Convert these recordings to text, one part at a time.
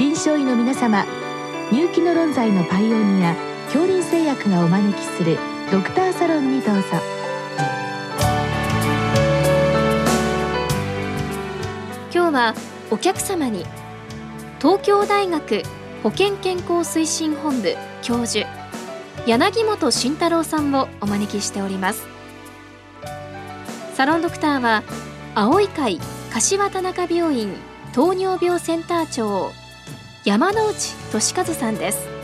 臨床医の皆様入気の論剤のパイオニア恐林製薬がお招きするドクターサロンにどうぞ。今日はお客様に東京大学保健健康推進本部教授柳本慎太郎さんをお招きしております。サロンドクターは青い会柏田中病院糖尿病センター長山内俊和さんです。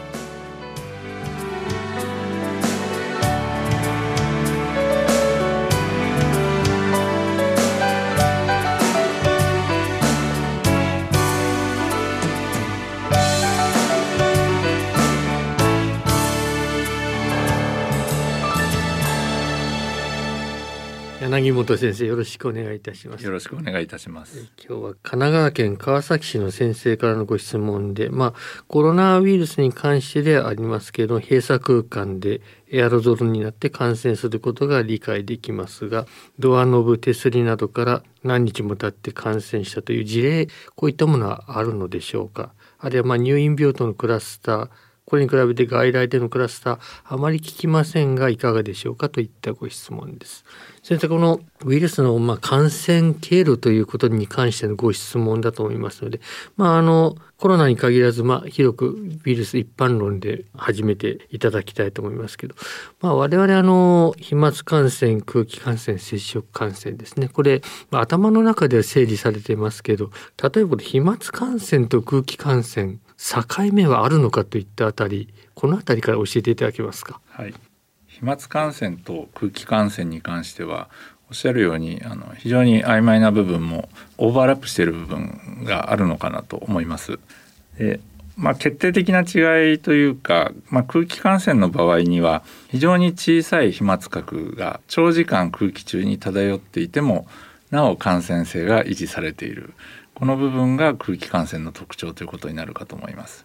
柳本先生よろしくお願いいたします。よろしくお願いいたします。今日は神奈川県川崎市の先生からのご質問でまあコロナウイルスに関してでありますけど閉鎖空間でエアロゾルになって感染することが理解できますがドアノブ手すりなどから何日も経って感染したという事例こういったものはあるのでしょうか。あるいはま入院病棟のクラスターこれに比べて外来でのクラスターあまり聞きませんがいかがでしょうかといったご質問です。先生このウイルスのま感染経路ということに関してのご質問だと思いますので、まあ、あのコロナに限らず、まあ、広くウイルス一般論で始めていただきたいと思いますけど、まあ、我々あの飛沫感染空気感染接触感染ですねこれ、ま、頭の中では整理されていますけど例えば飛沫感染と空気感染境目はあるのかといったあたりこのあたりから教えていただけますか？はい、飛沫感染と空気感染に関してはおっしゃるようにあの非常に曖昧な部分もオーバーラップしている部分があるのかなと思います。でまあ、決定的な違いというか、まあ、空気感染の場合には非常に小さい飛沫核が長時間空気中に漂っていてもなお感染性が維持されているこの部分が空気感染の特徴ということになるかと思います。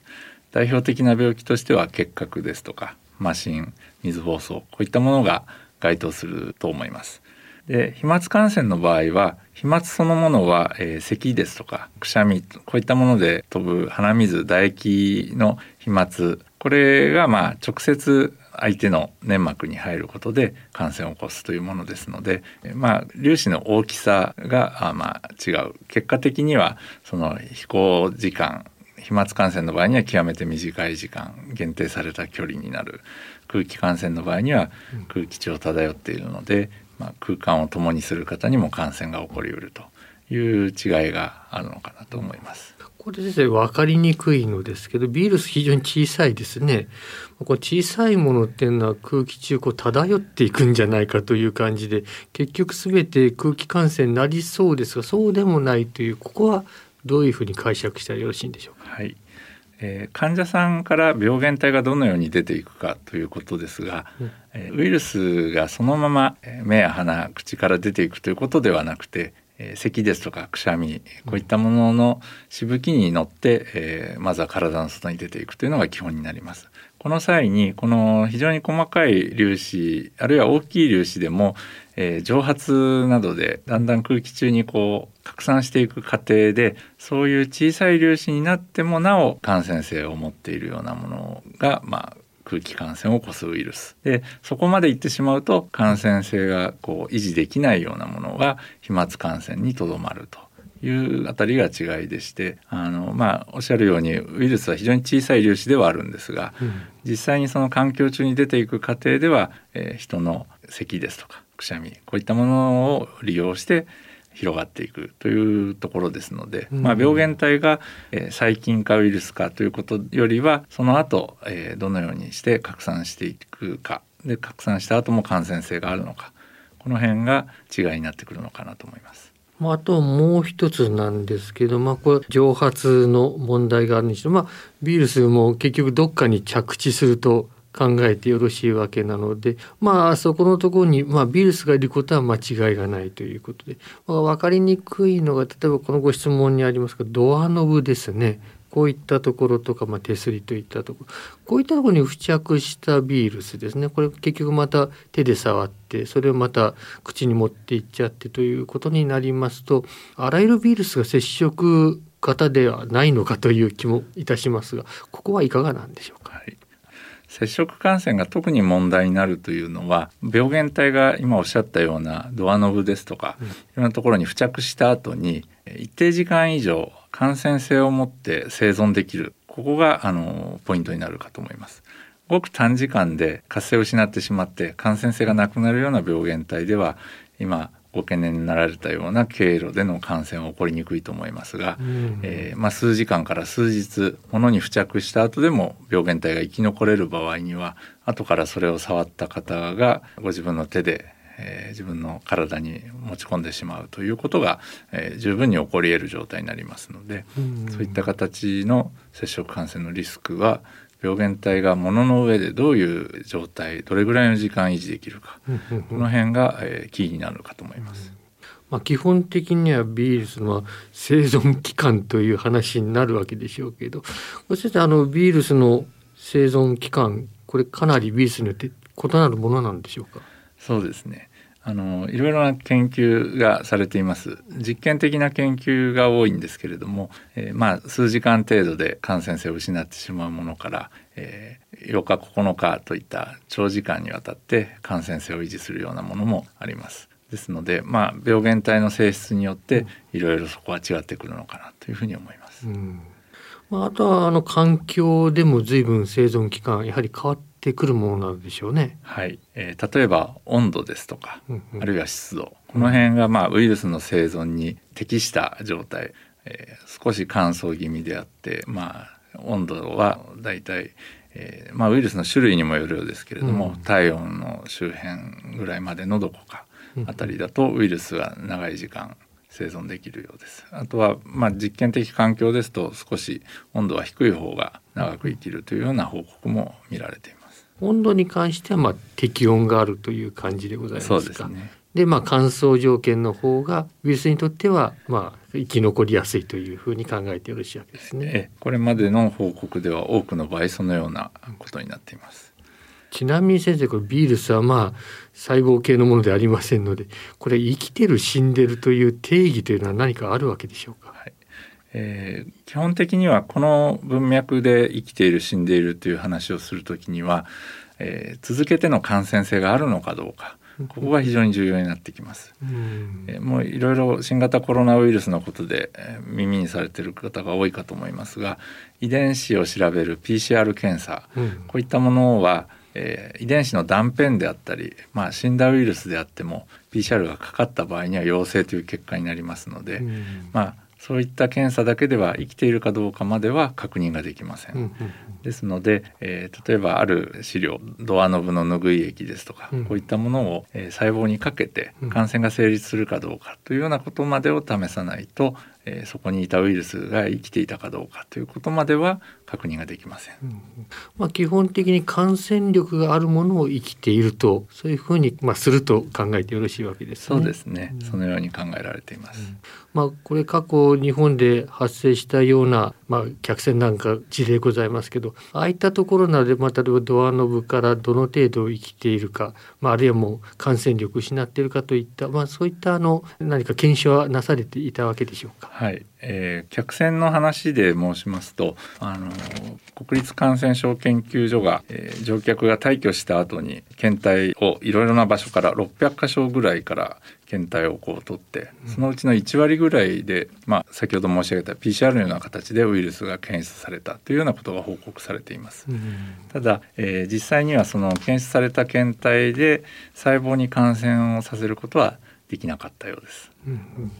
代表的な病気としては結核ですとか麻疹水疱瘡こういったものが該当すると思います。で飛沫感染の場合は飛沫そのものは、えー、咳ですとかくしゃみこういったもので飛ぶ鼻水唾液の飛沫。これがまあ直接相手の粘膜に入ることで感染を起こすというものですので、まあ、粒子の大きさがあまあ違う結果的にはその飛行時間飛沫感染の場合には極めて短い時間限定された距離になる空気感染の場合には空気中を漂っているので、まあ、空間を共にする方にも感染が起こりうるという違いがあるのかなと思います。これ先生分かりにくいのですけどビールス非常に小さいですね。こ小さいものっていうのは空気中こう漂っていくんじゃないかという感じで結局全て空気感染になりそうですがそうでもないというここはどういうふうに解釈したらよろしいんでしょうか？はいえー、患者さんから病原体がどのように出ていくかということですが、うん、えー、ウイルスがそのまま目や鼻口から出ていくということではなくてえ咳ですとかくしゃみこういったもののしぶきに乗って、えー、まずは体の外に出ていくというのが基本になります。この際にこの非常に細かい粒子あるいは大きい粒子でも、えー、蒸発などでだんだん空気中にこう拡散していく過程でそういう小さい粒子になってもなお感染性を持っているようなものが、まあ、空気感染を起こすウイルス。でそこまでいってしまうと感染性がこう維持できないようなものが飛沫感染にとどまるというあたりが違いでしてあの、まあ、おっしゃるようにウイルスは非常に小さい粒子ではあるんですが、うん、実際にその環境中に出ていく過程では、えー、人の咳ですとかくしゃみこういったものを利用して広がっていくというところですので、うん、まあ、病原体が、えー、細菌かウイルスかということよりはその後、えー、どのようにして拡散していくか。で拡散した後も感染性があるのか。この辺が違いになってくるのかなと思います。あともう一つなんですけど、まあ、これ蒸発の問題があるにしても、まあ、ウイルスも結局どっかに着地すると考えてよろしいわけなのでまあそこのところに、まあ、ビルスがいることは間違いがないということで、まあ、分かりにくいのが例えばこのご質問にありますがドアノブですね。こういったところとか、まあ、手すりといったところ。こういったところに付着したビールスですね。これ結局また手で触ってそれをまた口に持っていっちゃってということになりますとあらゆるビールスが接触方ではないのかという気もいたしますがここはいかがなんでしょうか？はい。接触感染が特に問題になるというのは病原体が今おっしゃったようなドアノブですとか、いろんなところに付着した後に一定時間以上感染性を持って生存できるここがあのポイントになるかと思います。ごく短時間で活性を失ってしまって感染性がなくなるような病原体では今ご懸念になられたような経路での感染は起こりにくいと思いますが、うん、えー、まあ、数時間から数日物に付着した後でも病原体が生き残れる場合には後からそれを触った方がご自分の手で、えー、自分の体に持ち込んでしまうということが、えー、十分に起こり得る状態になりますので、うん、そういった形の接触感染のリスクは病原体が物の上でどういう状態どれぐらいの時間維持できるか、この辺が、えー、キーになるかと思います。まあ、基本的にはビールスの生存期間という話になるわけでしょうけど先生あのビールスの生存期間これかなりビールスによって異なるものなんでしょうか？そうですねあのいろいろな研究がされています。実験的な研究が多いんですけれども、えー、まあ数時間程度で感染性を失ってしまうものから、えー、8日9日といった長時間にわたって感染性を維持するようなものもあります。ですので、まあ、病原体の性質によっていろいろそこは違ってくるのかなというふうに思います。うん。まあ、あとはあの環境でも随分生存期間やはり変わってくるものなんでしょうね。はい、えー、例えば温度ですとか、うんうん、あるいは湿度この辺がまあウイルスの生存に適した状態、えー、少し乾燥気味であってまあ温度はだいたいえーまあ、ウイルスの種類にもよるようですけれども、うん、体温の周辺ぐらいまでのどこかあたりだとウイルスが長い時間生存できるようです。あとは、まあ、実験的環境ですと少し温度は低い方が長く生きるというような報告も見られています。温度に関してはまあ適温があるという感じでございますか。そうですね。でまあ乾燥条件の方がウイルスにとってはまあ生き残りやすいというふうに考えてよろしいわけですね。これまでの報告では多くの場合そのようなことになっています。ちなみに先生これビールスはまあ細胞系のものでありませんのでこれ生きてる死んでるという定義というのは何かあるわけでしょうか？はいえー、基本的にはこの文脈で生きている死んでいるという話をするときには、えー、続けての感染性があるのかどうかここが非常に重要になってきます。えー、もういろいろ新型コロナウイルスのことで、えー、耳にされている方が多いかと思いますが遺伝子を調べる PCR 検査、うん、こういったものはえー、遺伝子の断片であったり、まあ、死んだウイルスであっても PCR がかかった場合には陽性という結果になりますので、うん、まあ、そういった検査だけでは生きているかどうかまでは確認ができません。うんうんですので、えー、例えばある飼料ドアノブの拭い液ですとか、うん、こういったものを、えー、細胞にかけて感染が成立するかどうかというようなことまでを試さないと、えー、そこにいたウイルスが生きていたかどうかということまでは確認ができません、うん、まあ、基本的に感染力があるものを生きているとそういうふうに、まあ、すると考えてよろしいわけです、ね、そうですね、そのように考えられています、まあ、これ過去日本で発生したような、まあ、客船なんか事例ございますけどああいったところなので、また、ドアノブからどの程度生きているか、まあ、あるいはもう感染力失っているかといった、まあ、そういったあの何か検証はなされていたわけでしょうか？はいえー、客船の話で申しますとあの国立感染症研究所が、えー、乗客が退去した後に検体をいろいろな場所から600箇所ぐらいから検体をこう取ってそのうちの1割ぐらいで、まあ、先ほど申し上げた PCR のような形でウイルスが検出されたというようなことが報告されています。ただ、えー、実際にはその検出された検体で細胞に感染をさせることはできなかったようです。うんうん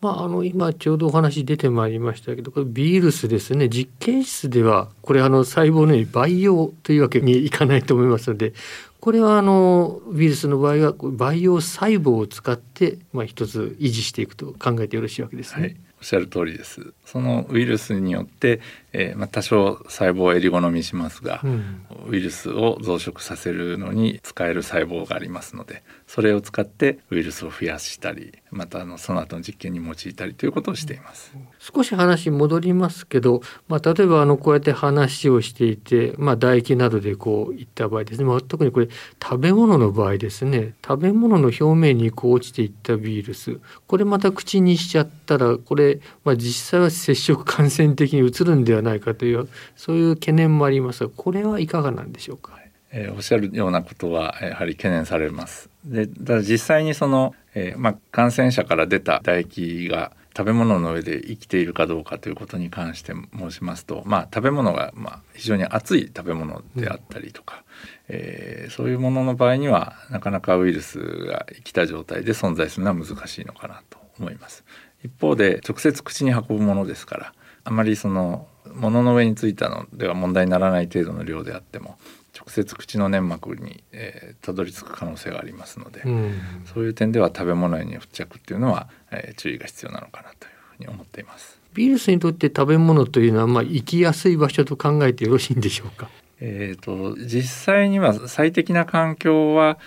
まあ、あの今ちょうどお話出てまいりましたけどこれビールスですね実験室ではこれあの細胞のように培養というわけにいかないと思いますのでこれはあのウイルスの場合は培養細胞を使って、まあ、一つ維持していくと考えてよろしいわけですね。はいおっしゃる通りです。そのウイルスによってえーまあ、多少細胞を襟好みしますが、うん。ウイルスを増殖させるのに使える細胞がありますのでそれを使ってウイルスを増やしたりまたあのその後の実験に用いたりということをしています。少し話戻りますけど、まあ、例えばあのこうやって話をしていて、まあ、唾液などでこういった場合ですね、まあ、特にこれ食べ物の場合ですね。食べ物の表面にこう落ちていったウイルス。これまた口にしちゃったらこれ、まあ、実際は接触感染的に移るんではないかというそういう懸念もありますがこれはいかがなんでしょうか？えーおっしゃるようなことはやはり懸念されます。でただ実際にその、えーまあ、感染者から出た唾液が食べ物の上で生きているかどうかということに関して申しますと、まあ、食べ物が、まあ、非常に熱い食べ物であったりとか、えーそういうものの場合にはなかなかウイルスが生きた状態で存在するのは難しいのかなと思います。一方で直接口に運ぶものですからあまりその物の上についたのでは問題にならない程度の量であっても直接口の粘膜に、えーたどり着く可能性がありますので、うんそういう点では食べ物への付着っていうのは、えー注意が必要なのかなというふうに思っています。ウイルスにとって食べ物というのはまあ生きやすい場所と考えてよろしいんでしょうか？えー、と実際には最適な環境は、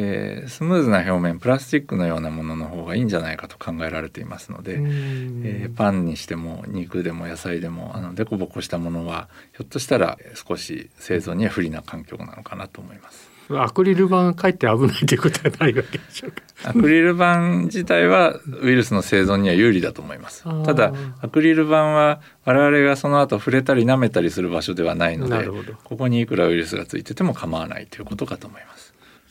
えースムーズな表面プラスチックのようなものの方がいいんじゃないかと考えられていますので、うんえーパンにしても肉でも野菜でもあのデコボコしたものはひょっとしたらえー少し生存には不利な環境なのかなと思います。アクリル板がかえって危ないということはないわけでしょうか。アクリル板自体はウイルスの生存には有利だと思います。ただアクリル板は我々がその後触れたり舐めたりする場所ではないのでここにいくらウイルスがついてても構わないということかと思います。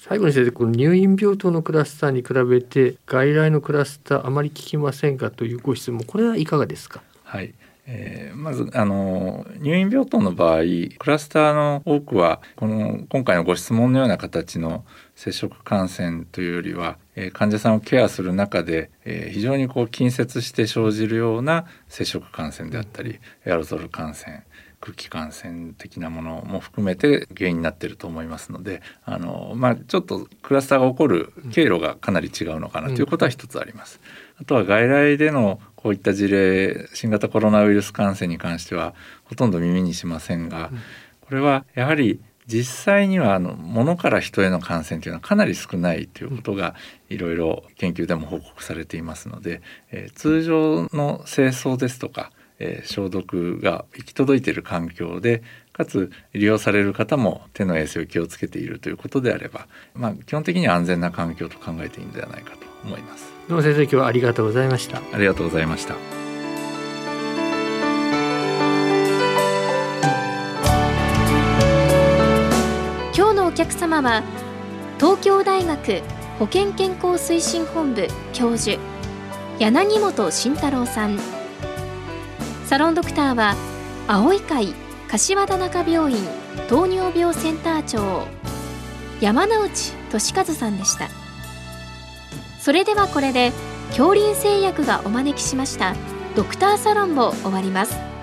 最後に先生この入院病棟のクラスターに比べて外来のクラスターあまり効きませんかというご質問これはいかがですか？はい、えーまずあの入院病棟の場合クラスターの多くはこの今回のご質問のような形の接触感染というよりは、えー患者さんをケアする中で、えー非常にこう近接して生じるような接触感染であったりエアロゾル感染空気感染的なものも含めて原因になっていると思いますのであの、まあ、ちょっとクラスターが起こる経路がかなり違うのかなということは一つあります。あとは外来でのこういった事例新型コロナウイルス感染に関してはほとんど耳にしませんが、これはやはり実際にはあの物から人への感染というのはかなり少ないということがいろいろ研究でも報告されていますので、えー通常の清掃ですとか、えー消毒が行き届いている環境でかつ利用される方も手の衛生を気をつけているということであれば、まあ、基本的には安全な環境と考えていいんではないかと思います。どうも先生今日はありがとうございました。ありがとうございました。今日のお客様は東京大学保健健康推進本部教授柳本慎太郎さんサロンドクターは青い会柏田中病院糖尿病センター長山内俊和さんでした。それではこれで恐林製薬がお招きしましたドクターサロンを終わります。